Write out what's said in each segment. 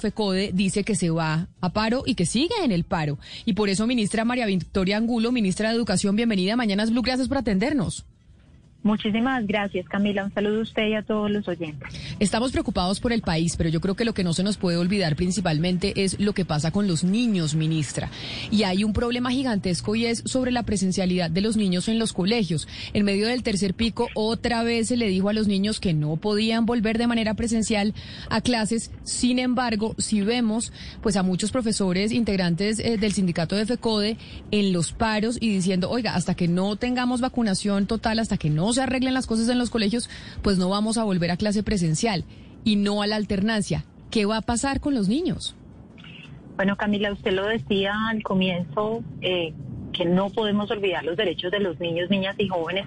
FECODE dice que se va a paro y que sigue en el paro. Y por eso, ministra María Victoria Angulo, ministra de Educación, bienvenida Mañanas Blue, gracias por atendernos. Muchísimas gracias, Camila. Un saludo a usted y a todos los oyentes. Estamos preocupados por el país, pero yo creo que lo que no se nos puede olvidar principalmente es lo que pasa con los niños, ministra. Y hay un problema gigantesco y es sobre la presencialidad de los niños en los colegios. En medio del tercer pico, otra vez se le dijo a los niños que no podían volver de manera presencial a clases. Sin embargo, si vemos pues a muchos profesores integrantes eh, del sindicato de FECODE en los paros y diciendo, oiga, hasta que no tengamos vacunación total, hasta que no se arreglen las cosas en los colegios, pues no vamos a volver a clase presencial y no a la alternancia. ¿Qué va a pasar con los niños? Bueno, Camila, usted lo decía al comienzo, eh, que no podemos olvidar los derechos de los niños, niñas y jóvenes.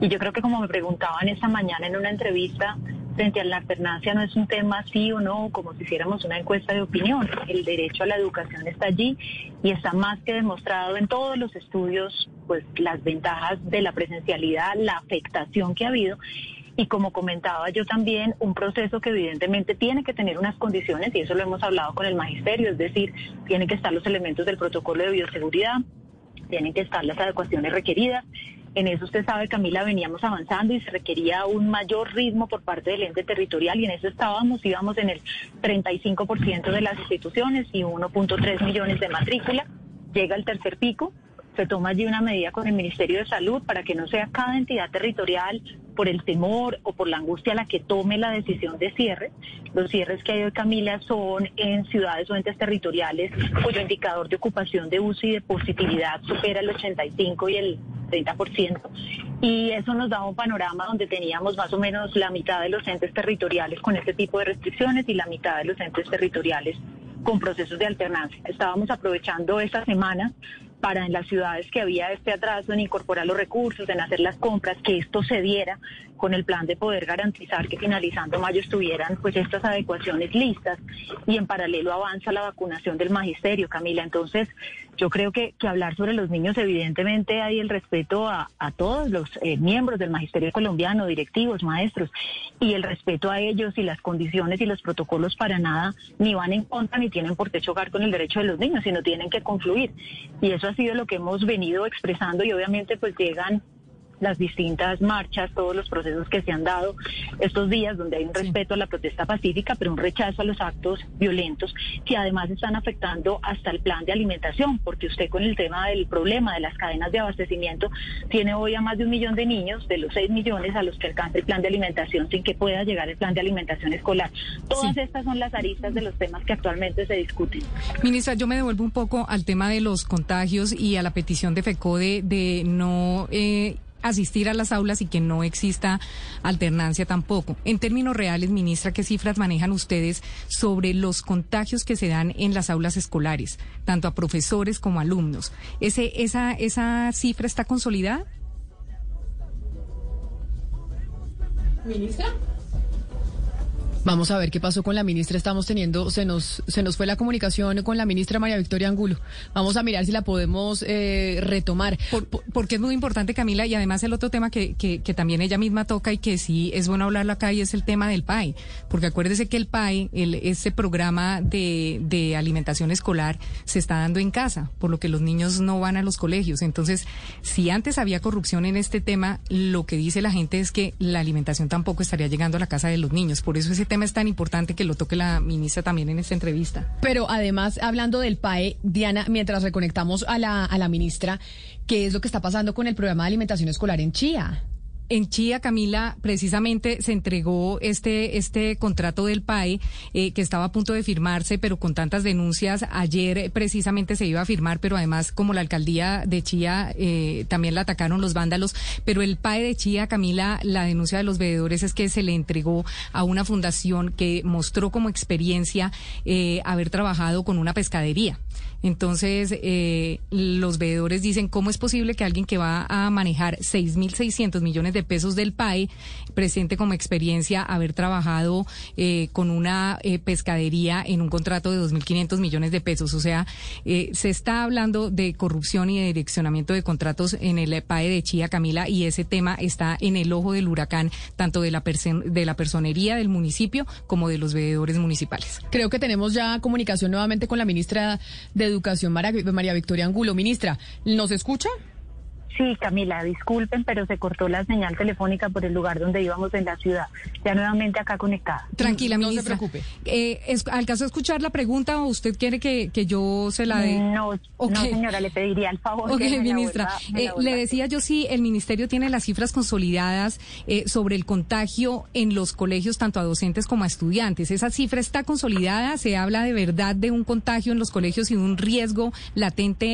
Y yo creo que como me preguntaban esta mañana en una entrevista, frente a la alternancia no es un tema sí o no, como si hiciéramos una encuesta de opinión. El derecho a la educación está allí y está más que demostrado en todos los estudios, pues las ventajas de la presencialidad, la afectación que ha habido. Y como comentaba yo también, un proceso que evidentemente tiene que tener unas condiciones, y eso lo hemos hablado con el magisterio, es decir, tienen que estar los elementos del protocolo de bioseguridad, tienen que estar las adecuaciones requeridas, en eso usted sabe, Camila, veníamos avanzando y se requería un mayor ritmo por parte del ente territorial y en eso estábamos, íbamos en el 35% de las instituciones y 1.3 millones de matrícula. Llega el tercer pico, se toma allí una medida con el Ministerio de Salud para que no sea cada entidad territorial por el temor o por la angustia la que tome la decisión de cierre. Los cierres que hay hoy, Camila, son en ciudades o entes territoriales cuyo indicador de ocupación de uso y de positividad supera el 85 y el 30%. Y eso nos da un panorama donde teníamos más o menos la mitad de los entes territoriales con este tipo de restricciones y la mitad de los entes territoriales con procesos de alternancia. Estábamos aprovechando esta semana para en las ciudades que había este atraso en incorporar los recursos, en hacer las compras, que esto se diera con el plan de poder garantizar que finalizando mayo estuvieran pues estas adecuaciones listas y en paralelo avanza la vacunación del magisterio, Camila. Entonces, yo creo que, que hablar sobre los niños, evidentemente hay el respeto a, todos los eh, miembros del magisterio colombiano, directivos, maestros, y el respeto a ellos y las condiciones y los protocolos para nada ni van en contra ni tienen por qué chocar con el derecho de los niños, sino tienen que confluir. Y eso ha sido lo que hemos venido expresando y obviamente pues llegan las distintas marchas, todos los procesos que se han dado estos días, donde hay un respeto a la protesta pacífica, pero un rechazo a los actos violentos que además están afectando hasta el plan de alimentación, porque usted con el tema del problema de las cadenas de abastecimiento tiene hoy a más de un millón de niños, de los seis millones a los que alcanza el plan de alimentación sin que pueda llegar el plan de alimentación escolar. Todas estas son las aristas de los temas que actualmente se discuten. Ministra, yo me devuelvo un poco al tema de los contagios y a la petición de FECODE de no... Eh, asistir a las aulas y que no exista alternancia tampoco. En términos reales, ministra, ¿qué cifras manejan ustedes sobre los contagios que se dan en las aulas escolares, tanto a profesores como a alumnos? ¿Ese, esa, ¿Esa cifra está consolidada? Ministra. Vamos a ver qué pasó con la ministra. Estamos teniendo, se nos, se nos fue la comunicación con la ministra María Victoria Angulo. Vamos a mirar si la podemos eh, retomar. porque es muy importante, Camila, y además el otro tema que, que, que, también ella misma toca y que sí es bueno hablarlo acá y es el tema del PAI. Porque acuérdese que el PAI, el, ese programa de, de alimentación escolar, se está dando en casa, por lo que los niños no van a los colegios. Entonces, si antes había corrupción en este tema, lo que dice la gente es que la alimentación tampoco estaría llegando a la casa de los niños. Por eso ese tema es tan importante que lo toque la ministra también en esta entrevista. Pero además, hablando del PAE, Diana, mientras reconectamos a la, a la ministra, ¿qué es lo que está pasando con el programa de alimentación escolar en Chía? En Chía, Camila, precisamente se entregó este, este contrato del PAE eh, que estaba a punto de firmarse, pero con tantas denuncias, ayer eh, precisamente se iba a firmar, pero además como la alcaldía de Chía eh, también la atacaron los vándalos, pero el PAE de Chía, Camila, la denuncia de los veedores es que se le entregó a una fundación que mostró como experiencia haber trabajado con una pescadería. Entonces, los veedores dicen, ¿cómo es posible que alguien que va a manejar 6.600 millones de de pesos del PAE, presente como experiencia haber trabajado eh, con una eh, pescadería en un contrato de 2.500 millones de pesos. O sea, eh, se está hablando de corrupción y de direccionamiento de contratos en el PAE de Chía, Camila, y ese tema está en el ojo del huracán, tanto de la, de la personería del municipio como de los veedores municipales. Creo que tenemos ya comunicación nuevamente con la ministra de Educación, María Victoria Angulo. Ministra, ¿nos escucha? Sí, Camila, disculpen, pero se cortó la señal telefónica por el lugar donde íbamos en la ciudad. Ya nuevamente acá conectada. Tranquila, ministra. No se preocupe. Eh, ¿Alcanzó a escuchar la pregunta o usted quiere que, yo se la dé? No, no, señora, le pediría el favor. Ok, ministra. Eh, le decía yo sí, el ministerio tiene las cifras consolidadas eh, sobre el contagio en los colegios, tanto a docentes como a estudiantes. ¿Esa cifra está consolidada? ¿Se habla de verdad de un contagio en los colegios y un riesgo latente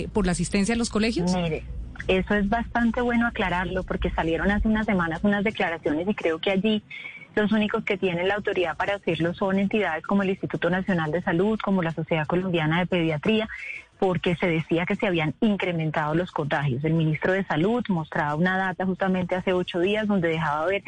eh, por la asistencia a los colegios? Mire. Eso es bastante bueno aclararlo porque salieron hace unas semanas unas declaraciones y creo que allí los únicos que tienen la autoridad para hacerlo son entidades como el Instituto Nacional de Salud, como la Sociedad Colombiana de Pediatría, porque se decía que se habían incrementado los contagios. El ministro de Salud mostraba una data justamente hace ocho días donde dejaba ver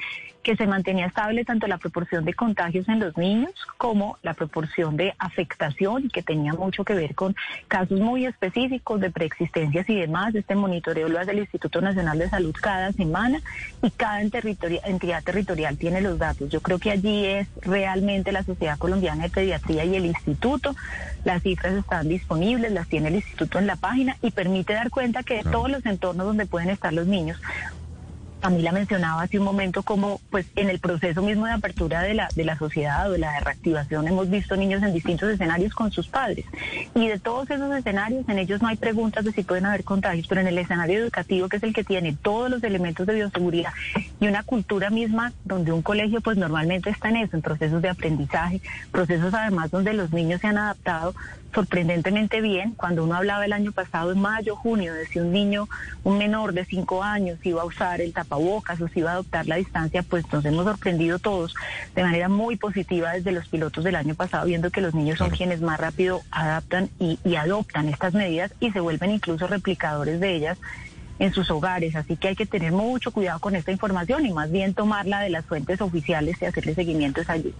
que se mantenía estable tanto la proporción de contagios en los niños como la proporción de afectación, que tenía mucho que ver con casos muy específicos de preexistencias y demás. Este monitoreo lo hace el Instituto Nacional de Salud cada semana y cada entidad territorial tiene los datos. Yo creo que allí es realmente la Sociedad Colombiana de Pediatría y el Instituto. Las cifras están disponibles, las tiene el Instituto en la página y permite dar cuenta que de todos los entornos donde pueden estar los niños, Camila mencionaba hace un momento como pues en el proceso mismo de apertura de la, de la sociedad o de la reactivación hemos visto niños en distintos escenarios con sus padres. Y de todos esos escenarios, en ellos no hay preguntas de si pueden haber contagios, pero en el escenario educativo, que es el que tiene todos los elementos de bioseguridad y una cultura misma donde un colegio pues normalmente está en eso, en procesos de aprendizaje, procesos además donde los niños se han adaptado sorprendentemente bien. Cuando uno hablaba el año pasado, en mayo, junio, de si un niño, un menor de cinco años iba a usar el tapabocas o si iba a adoptar la distancia, pues nos hemos sorprendido todos de manera muy positiva desde los pilotos del año pasado, viendo que los niños son quienes más rápido adaptan y, y adoptan estas medidas y se vuelven incluso replicadores de ellas en sus hogares. Así que hay que tener mucho cuidado con esta información y más bien tomarla de las fuentes oficiales y hacerle seguimiento allí.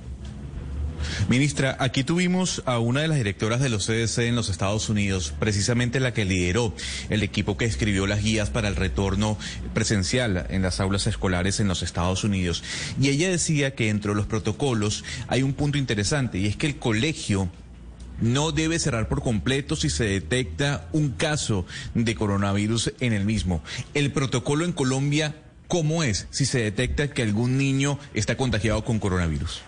Ministra, aquí tuvimos a una de las directoras de los CDC en los Estados Unidos, precisamente la que lideró el equipo que escribió las guías para el retorno presencial en las aulas escolares en los Estados Unidos. Y ella decía que entre los protocolos hay un punto interesante y es que el colegio no debe cerrar por completo si se detecta un caso de coronavirus en el mismo. El protocolo en Colombia, ¿cómo es si se detecta que algún niño está contagiado con coronavirus?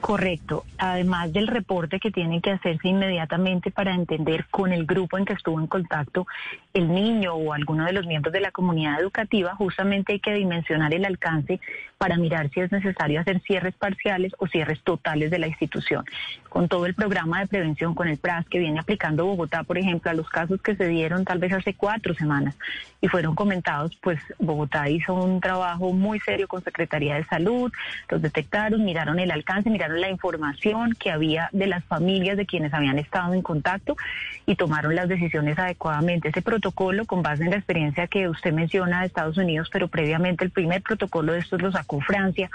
Correcto. Además del reporte que tiene que hacerse inmediatamente para entender con el grupo en que estuvo en contacto el niño o alguno de los miembros de la comunidad educativa, justamente hay que dimensionar el alcance para mirar si es necesario hacer cierres parciales o cierres totales de la institución. Con todo el programa de prevención con el PRAS que viene aplicando Bogotá, por ejemplo, a los casos que se dieron tal vez hace cuatro semanas y fueron comentados, pues Bogotá hizo un trabajo muy serio con Secretaría de Salud, los detectaron, miraron el alcance, miraron la información que había de las familias de quienes habían estado en contacto y tomaron las decisiones adecuadamente. Ese protocolo, con base en la experiencia que usted menciona de Estados Unidos, pero previamente el primer protocolo de estos lo sacó Francia,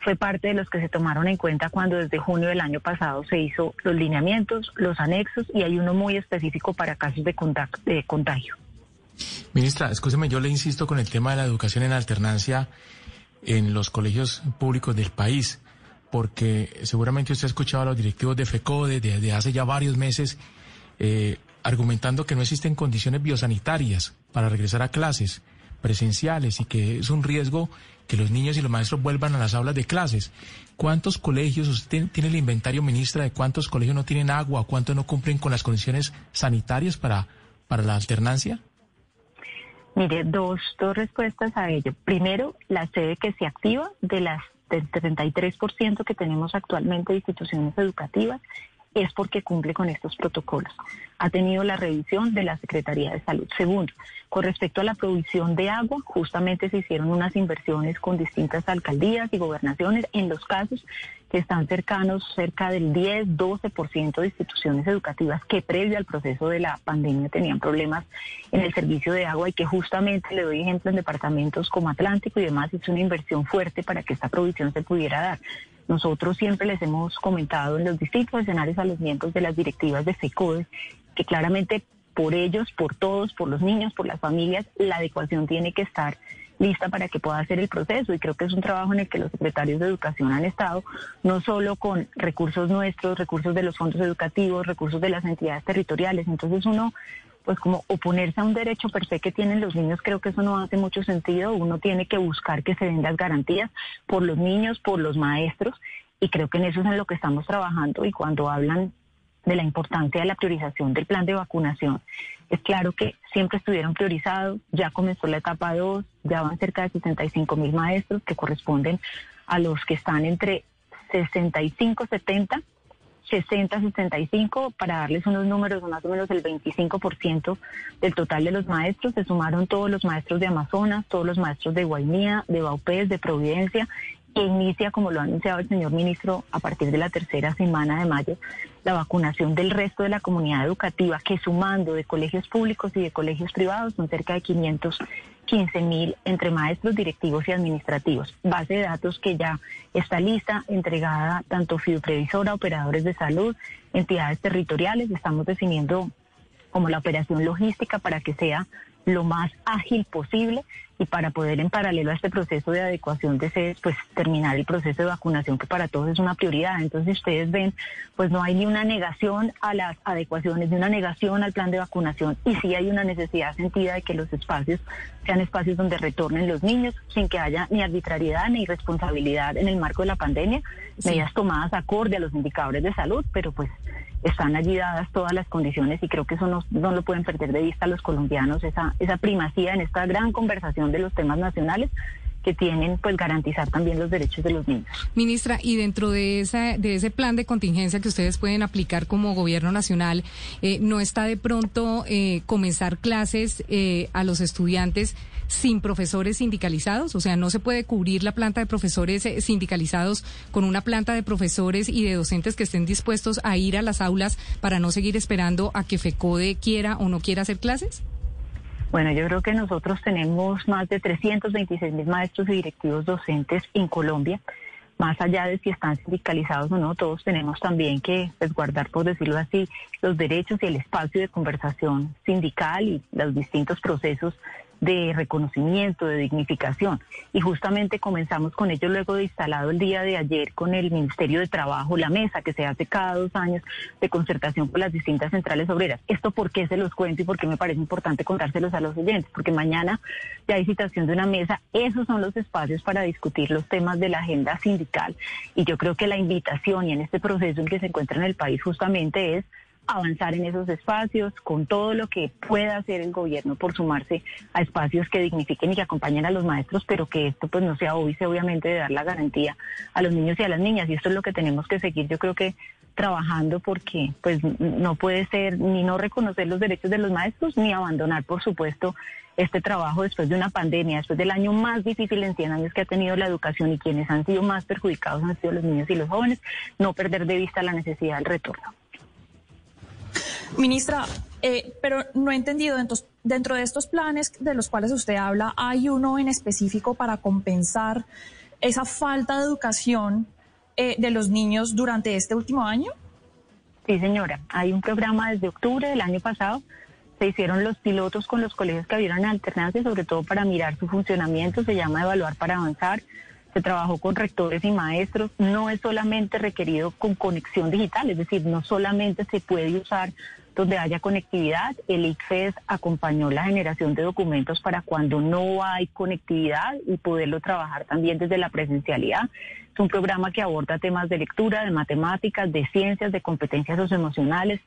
fue parte de los que se tomaron en cuenta cuando desde junio del año pasado se hizo los lineamientos, los anexos y hay uno muy específico para casos de, de contagio. Ministra, escúcheme, yo le insisto con el tema de la educación en alternancia en los colegios públicos del país, porque seguramente usted ha escuchado a los directivos de FECODE desde hace ya varios meses eh, argumentando que no existen condiciones biosanitarias para regresar a clases presenciales y que es un riesgo que los niños y los maestros vuelvan a las aulas de clases. ¿Cuántos colegios, usted tiene el inventario, ministra, de cuántos colegios no tienen agua, cuántos no cumplen con las condiciones sanitarias para, para la alternancia? Mire, dos, dos respuestas a ello. Primero, la sede que se activa de las del 33% que tenemos actualmente de instituciones educativas es porque cumple con estos protocolos. Ha tenido la revisión de la Secretaría de Salud. Segundo, con respecto a la provisión de agua, justamente se hicieron unas inversiones con distintas alcaldías y gobernaciones en los casos que están cercanos cerca del 10, 12% de instituciones educativas que previo al proceso de la pandemia tenían problemas en el servicio de agua y que justamente le doy ejemplo en departamentos como Atlántico y demás, es una inversión fuerte para que esta provisión se pudiera dar. Nosotros siempre les hemos comentado en los distintos escenarios a los miembros de las directivas de FECODE que claramente por ellos, por todos, por los niños, por las familias, la adecuación tiene que estar lista para que pueda hacer el proceso. Y creo que es un trabajo en el que los secretarios de educación han estado no solo con recursos nuestros, recursos de los fondos educativos, recursos de las entidades territoriales, entonces uno pues como oponerse a un derecho per se que tienen los niños, creo que eso no hace mucho sentido, uno tiene que buscar que se den las garantías por los niños, por los maestros y creo que en eso es en lo que estamos trabajando y cuando hablan de la importancia de la priorización del plan de vacunación. Es claro que siempre estuvieron priorizados, ya comenzó la etapa 2, ya van cerca de 65 mil maestros que corresponden a los que están entre 65, 70, 60-65, para darles unos números, más o menos el 25% del total de los maestros. Se sumaron todos los maestros de Amazonas, todos los maestros de Guainía, de Baupés, de Providencia, que inicia, como lo ha anunciado el señor ministro, a partir de la tercera semana de mayo, la vacunación del resto de la comunidad educativa, que sumando de colegios públicos y de colegios privados son cerca de 500 15.000 entre maestros directivos y administrativos. Base de datos que ya está lista, entregada tanto FIUPrevisora, operadores de salud, entidades territoriales. Estamos definiendo como la operación logística para que sea lo más ágil posible y para poder en paralelo a este proceso de adecuación de sedes, pues terminar el proceso de vacunación que para todos es una prioridad. Entonces ustedes ven, pues no hay ni una negación a las adecuaciones, ni una negación al plan de vacunación y sí hay una necesidad sentida de que los espacios sean espacios donde retornen los niños sin que haya ni arbitrariedad ni irresponsabilidad en el marco de la pandemia, medidas tomadas acorde a los indicadores de salud, pero pues están allí dadas todas las condiciones y creo que eso no, no lo pueden perder de vista los colombianos, esa, esa primacía en esta gran conversación de los temas nacionales que tienen pues garantizar también los derechos de los niños. Ministra, y dentro de esa de ese plan de contingencia que ustedes pueden aplicar como gobierno nacional, eh, no está de pronto eh, comenzar clases eh, a los estudiantes sin profesores sindicalizados, o sea, no se puede cubrir la planta de profesores sindicalizados con una planta de profesores y de docentes que estén dispuestos a ir a las aulas para no seguir esperando a que FECODE quiera o no quiera hacer clases. Bueno, yo creo que nosotros tenemos más de 326 mil maestros y directivos docentes en Colombia. Más allá de si están sindicalizados o no, todos tenemos también que resguardar, por decirlo así, los derechos y el espacio de conversación sindical y los distintos procesos de reconocimiento, de dignificación. Y justamente comenzamos con ello luego de instalado el día de ayer con el Ministerio de Trabajo, la mesa que se hace cada dos años de concertación con las distintas centrales obreras. ¿Esto por qué se los cuento y por qué me parece importante contárselos a los oyentes? Porque mañana ya hay citación de una mesa. Esos son los espacios para discutir los temas de la agenda sindical. Y yo creo que la invitación y en este proceso en que se encuentra en el país justamente es avanzar en esos espacios con todo lo que pueda hacer el gobierno por sumarse a espacios que dignifiquen y que acompañen a los maestros, pero que esto pues no sea obvio obviamente de dar la garantía a los niños y a las niñas y esto es lo que tenemos que seguir yo creo que trabajando porque pues no puede ser ni no reconocer los derechos de los maestros ni abandonar por supuesto este trabajo después de una pandemia, después del año más difícil en 100 años que ha tenido la educación y quienes han sido más perjudicados han sido los niños y los jóvenes, no perder de vista la necesidad del retorno. Ministra, eh, pero no he entendido, dentro, de estos planes de los cuales usted habla, ¿hay uno en específico para compensar esa falta de educación eh, de los niños durante este último año? Sí, señora. Hay un programa desde octubre del año pasado. Se hicieron los pilotos con los colegios que abrieron alternancia, sobre todo para mirar su funcionamiento. Se llama Evaluar para Avanzar se trabajó con rectores y maestros, no es solamente requerido con conexión digital, es decir, no solamente se puede usar donde haya conectividad, el ICFES acompañó la generación de documentos para cuando no hay conectividad y poderlo trabajar también desde la presencialidad. Es un programa que aborda temas de lectura, de matemáticas, de ciencias, de competencias socioemocionales,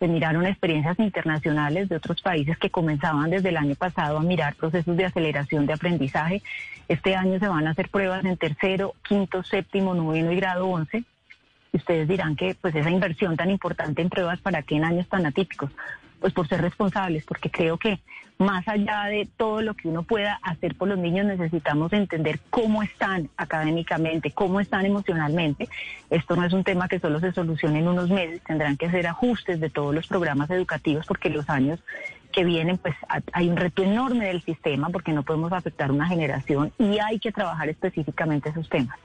se miraron experiencias internacionales de otros países que comenzaban desde el año pasado a mirar procesos de aceleración de aprendizaje. Este año se van a hacer pruebas en tercero, quinto, séptimo, noveno y grado once. Y ustedes dirán que pues esa inversión tan importante en pruebas para qué en años tan atípicos. Pues por ser responsables, porque creo que más allá de todo lo que uno pueda hacer por los niños, necesitamos entender cómo están académicamente, cómo están emocionalmente. Esto no es un tema que solo se solucione en unos meses, tendrán que hacer ajustes de todos los programas educativos porque los años que vienen, pues hay un reto enorme del sistema porque no podemos afectar una generación y hay que trabajar específicamente esos temas.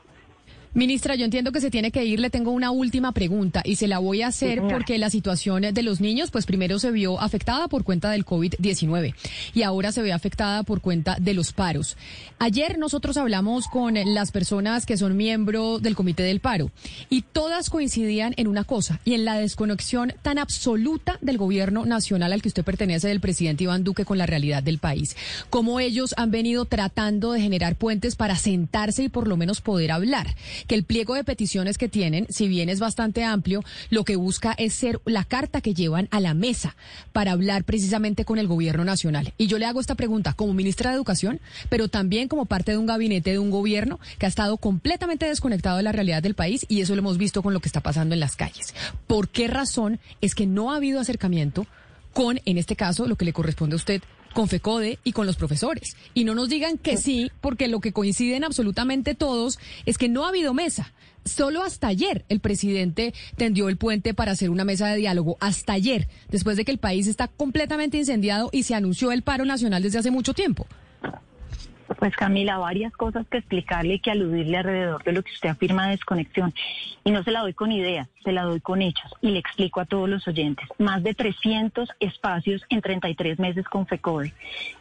Ministra, yo entiendo que se tiene que ir. Le tengo una última pregunta y se la voy a hacer porque la situación de los niños, pues primero se vio afectada por cuenta del COVID-19 y ahora se ve afectada por cuenta de los paros. Ayer nosotros hablamos con las personas que son miembros del Comité del Paro y todas coincidían en una cosa y en la desconexión tan absoluta del gobierno nacional al que usted pertenece, del presidente Iván Duque, con la realidad del país. Cómo ellos han venido tratando de generar puentes para sentarse y por lo menos poder hablar que el pliego de peticiones que tienen, si bien es bastante amplio, lo que busca es ser la carta que llevan a la mesa para hablar precisamente con el gobierno nacional. Y yo le hago esta pregunta como ministra de Educación, pero también como parte de un gabinete de un gobierno que ha estado completamente desconectado de la realidad del país y eso lo hemos visto con lo que está pasando en las calles. ¿Por qué razón es que no ha habido acercamiento con, en este caso, lo que le corresponde a usted, con FECODE y con los profesores. Y no nos digan que sí, porque lo que coinciden absolutamente todos es que no ha habido mesa. Solo hasta ayer el presidente tendió el puente para hacer una mesa de diálogo. Hasta ayer, después de que el país está completamente incendiado y se anunció el paro nacional desde hace mucho tiempo. Pues Camila, varias cosas que explicarle y que aludirle alrededor de lo que usted afirma de desconexión. Y no se la doy con ideas, se la doy con hechos y le explico a todos los oyentes. Más de 300 espacios en 33 meses con FECODE,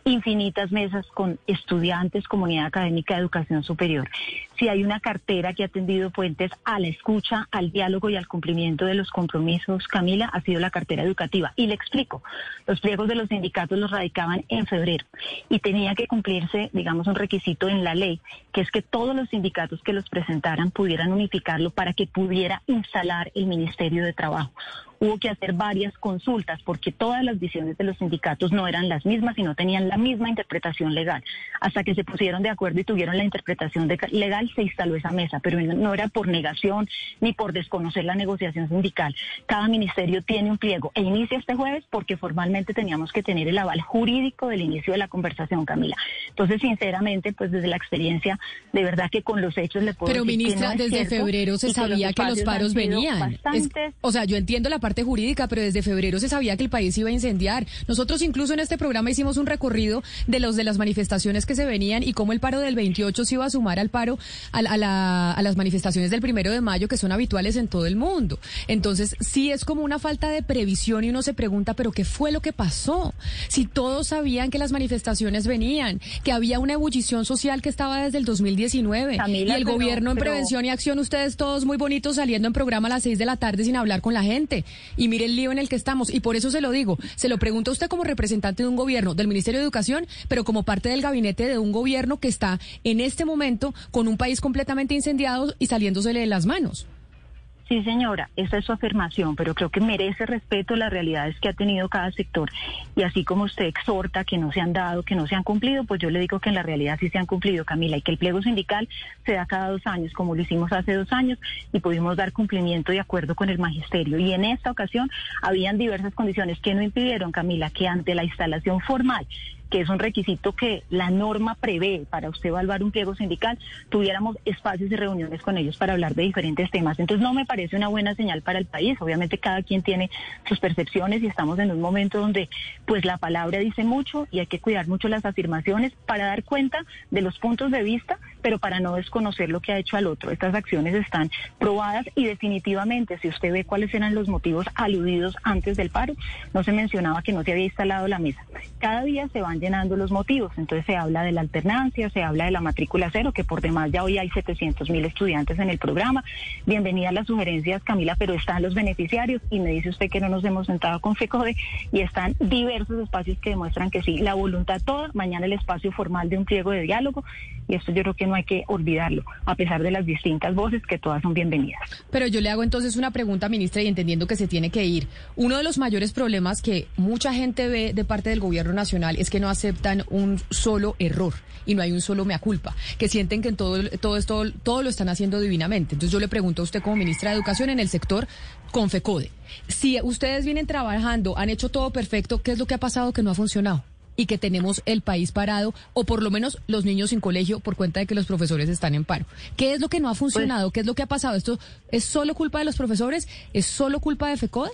infinitas mesas con estudiantes, comunidad académica educación superior. Si hay una cartera que ha tendido puentes a la escucha, al diálogo y al cumplimiento de los compromisos, Camila, ha sido la cartera educativa. Y le explico, los pliegos de los sindicatos los radicaban en febrero y tenía que cumplirse, digamos, un requisito en la ley, que es que todos los sindicatos que los presentaran pudieran unificarlo para que pudiera instalar el Ministerio de Trabajo hubo que hacer varias consultas porque todas las visiones de los sindicatos no eran las mismas y no tenían la misma interpretación legal. Hasta que se pusieron de acuerdo y tuvieron la interpretación legal, se instaló esa mesa, pero no era por negación ni por desconocer la negociación sindical. Cada ministerio tiene un pliego e inicia este jueves porque formalmente teníamos que tener el aval jurídico del inicio de la conversación, Camila. Entonces, sinceramente, pues desde la experiencia, de verdad que con los hechos le puedo pero, decir ministra, que no desde febrero se sabía que los paros venían. o sea, yo entiendo la parte jurídica, pero desde febrero se sabía que el país iba a incendiar. Nosotros incluso en este programa hicimos un recorrido de los de las manifestaciones que se venían y cómo el paro del 28 se iba a sumar al paro, a, la, a las manifestaciones del primero de mayo que son habituales en todo el mundo. Entonces, sí es como una falta de previsión y uno se pregunta, pero ¿qué fue lo que pasó? Si todos sabían que las manifestaciones venían, que había una ebullición social que estaba desde el 2019 y el gobierno en prevención y acción, ustedes todos muy bonitos saliendo en programa a las seis de la tarde sin hablar con la gente y mire el lío en el que estamos. Y por eso se lo digo, se lo pregunto a usted como representante de un gobierno, del Ministerio de Educación, pero como parte del gabinete de un gobierno que está en este momento con un país completamente incendiado y saliéndosele de las manos. Sí, señora, esa es su afirmación, pero creo que merece respeto las realidades que ha tenido cada sector. Y así como usted exhorta que no se han dado, que no se han cumplido, pues yo le digo que en la realidad sí se han cumplido, Camila, y que el pliego sindical se da cada dos años, como lo hicimos hace dos años, y pudimos dar cumplimiento de acuerdo con el magisterio. Y en esta ocasión habían diversas condiciones que no impidieron, Camila, que ante la instalación formal que es un requisito que la norma prevé para usted evaluar un pliego sindical, tuviéramos espacios y reuniones con ellos para hablar de diferentes temas. Entonces no me parece una buena señal para el país. Obviamente cada quien tiene sus percepciones y estamos en un momento donde pues la palabra dice mucho y hay que cuidar mucho las afirmaciones para dar cuenta de los puntos de vista, pero para no desconocer lo que ha hecho al otro. Estas acciones están probadas y definitivamente si usted ve cuáles eran los motivos aludidos antes del paro, no se mencionaba que no se había instalado la mesa. Cada día se van llenando los motivos. Entonces se habla de la alternancia, se habla de la matrícula cero, que por demás ya hoy hay 700 mil estudiantes en el programa. Bienvenida a las sugerencias, Camila, pero están los beneficiarios y me dice usted que no nos hemos sentado con FECODE y están diversos espacios que demuestran que sí, la voluntad toda, mañana el espacio formal de un pliego de diálogo y esto yo creo que no hay que olvidarlo, a pesar de las distintas voces que todas son bienvenidas. Pero yo le hago entonces una pregunta, ministra, y entendiendo que se tiene que ir. Uno de los mayores problemas que mucha gente ve de parte del gobierno nacional es que no aceptan un solo error y no hay un solo mea culpa, que sienten que en todo, todo esto todo lo están haciendo divinamente. Entonces yo le pregunto a usted como ministra de Educación en el sector, con FECODE. Si ustedes vienen trabajando, han hecho todo perfecto, ¿qué es lo que ha pasado que no ha funcionado? Y que tenemos el país parado, o por lo menos los niños sin colegio por cuenta de que los profesores están en paro. ¿Qué es lo que no ha funcionado? ¿Qué es lo que ha pasado? ¿Esto es solo culpa de los profesores? ¿Es solo culpa de FECODE?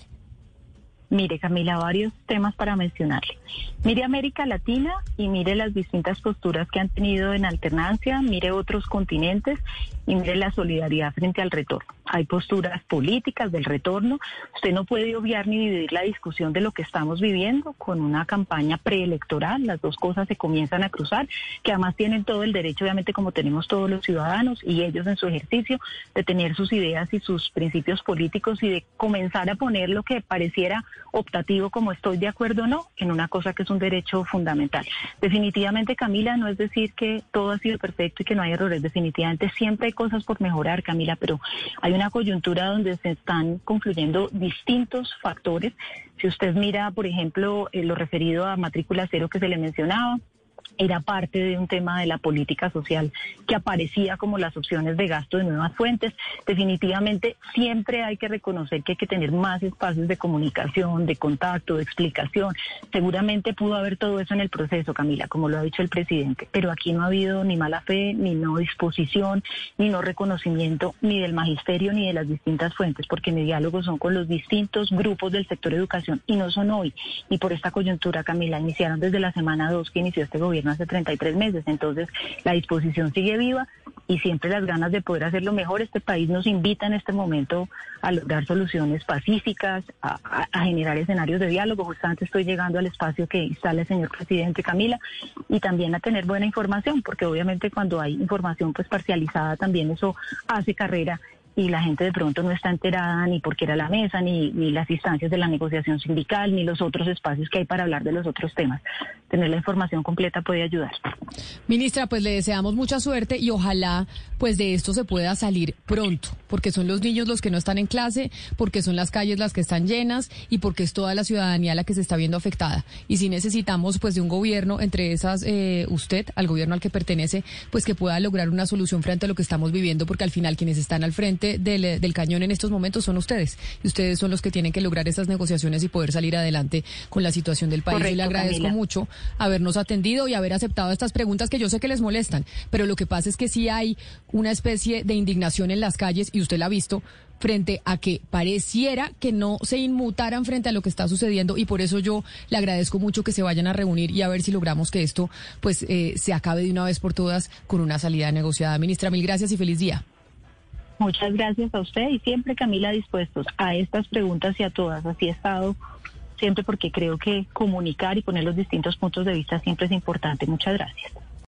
Mire, Camila, varios temas para mencionarle. Mire América Latina y mire las distintas posturas que han tenido en alternancia, mire otros continentes y mire la solidaridad frente al retorno. Hay posturas políticas del retorno. Usted no puede obviar ni dividir la discusión de lo que estamos viviendo con una campaña preelectoral. Las dos cosas se comienzan a cruzar, que además tienen todo el derecho, obviamente, como tenemos todos los ciudadanos y ellos en su ejercicio, de tener sus ideas y sus principios políticos y de comenzar a poner lo que pareciera optativo como estoy de acuerdo o no en una cosa que es un derecho fundamental. Definitivamente, Camila, no es decir que todo ha sido perfecto y que no hay errores. Definitivamente siempre hay cosas por mejorar, Camila, pero hay una coyuntura donde se están confluyendo distintos factores. Si usted mira, por ejemplo, eh, lo referido a matrícula cero que se le mencionaba, era parte de un tema de la política social que aparecía como las opciones de gasto de nuevas fuentes. Definitivamente siempre hay que reconocer que hay que tener más espacios de comunicación, de contacto, de explicación. Seguramente pudo haber todo eso en el proceso, Camila, como lo ha dicho el presidente, pero aquí no ha habido ni mala fe, ni no disposición, ni no reconocimiento, ni del magisterio, ni de las distintas fuentes, porque mi diálogo son con los distintos grupos del sector educación y no son hoy. Y por esta coyuntura, Camila, iniciaron desde la semana 2 que inició este gobierno hace 33 meses. Entonces, la disposición sigue viva y siempre las ganas de poder hacerlo mejor. Este país nos invita en este momento a lograr soluciones pacíficas, a, generar escenarios de diálogo. Justamente estoy llegando al espacio que instala el señor presidente Camila y también a tener buena información, porque obviamente cuando hay información pues parcializada también eso hace carrera y la gente de pronto no está enterada ni porque era la mesa, ni, ni las instancias de la negociación sindical, ni los otros espacios que hay para hablar de los otros temas. Tener la información completa puede ayudar. Ministra, pues le deseamos mucha suerte y ojalá pues de esto se pueda salir pronto, porque son los niños los que no están en clase, porque son las calles las que están llenas y porque es toda la ciudadanía la que se está viendo afectada. Y si necesitamos pues de un gobierno, entre esas eh, usted, al gobierno al que pertenece, pues que pueda lograr una solución frente a lo que estamos viviendo, porque al final quienes están al frente del, cañón en estos momentos son ustedes. Y ustedes son los que tienen que lograr esas negociaciones y poder salir adelante con la situación del país. y le agradezco mucho habernos atendido y haber aceptado estas preguntas que yo sé que les molestan. Pero lo que pasa es que sí hay una especie de indignación en las calles, y usted la ha visto, frente a que pareciera que no se inmutaran frente a lo que está sucediendo y por eso yo le agradezco mucho que se vayan a reunir y a ver si logramos que esto pues eh, se acabe de una vez por todas con una salida negociada. Ministra, mil gracias y feliz día. Muchas gracias a usted y siempre, Camila, dispuestos a estas preguntas y a todas. Así he estado siempre porque creo que comunicar y poner los distintos puntos de vista siempre es importante. Muchas gracias.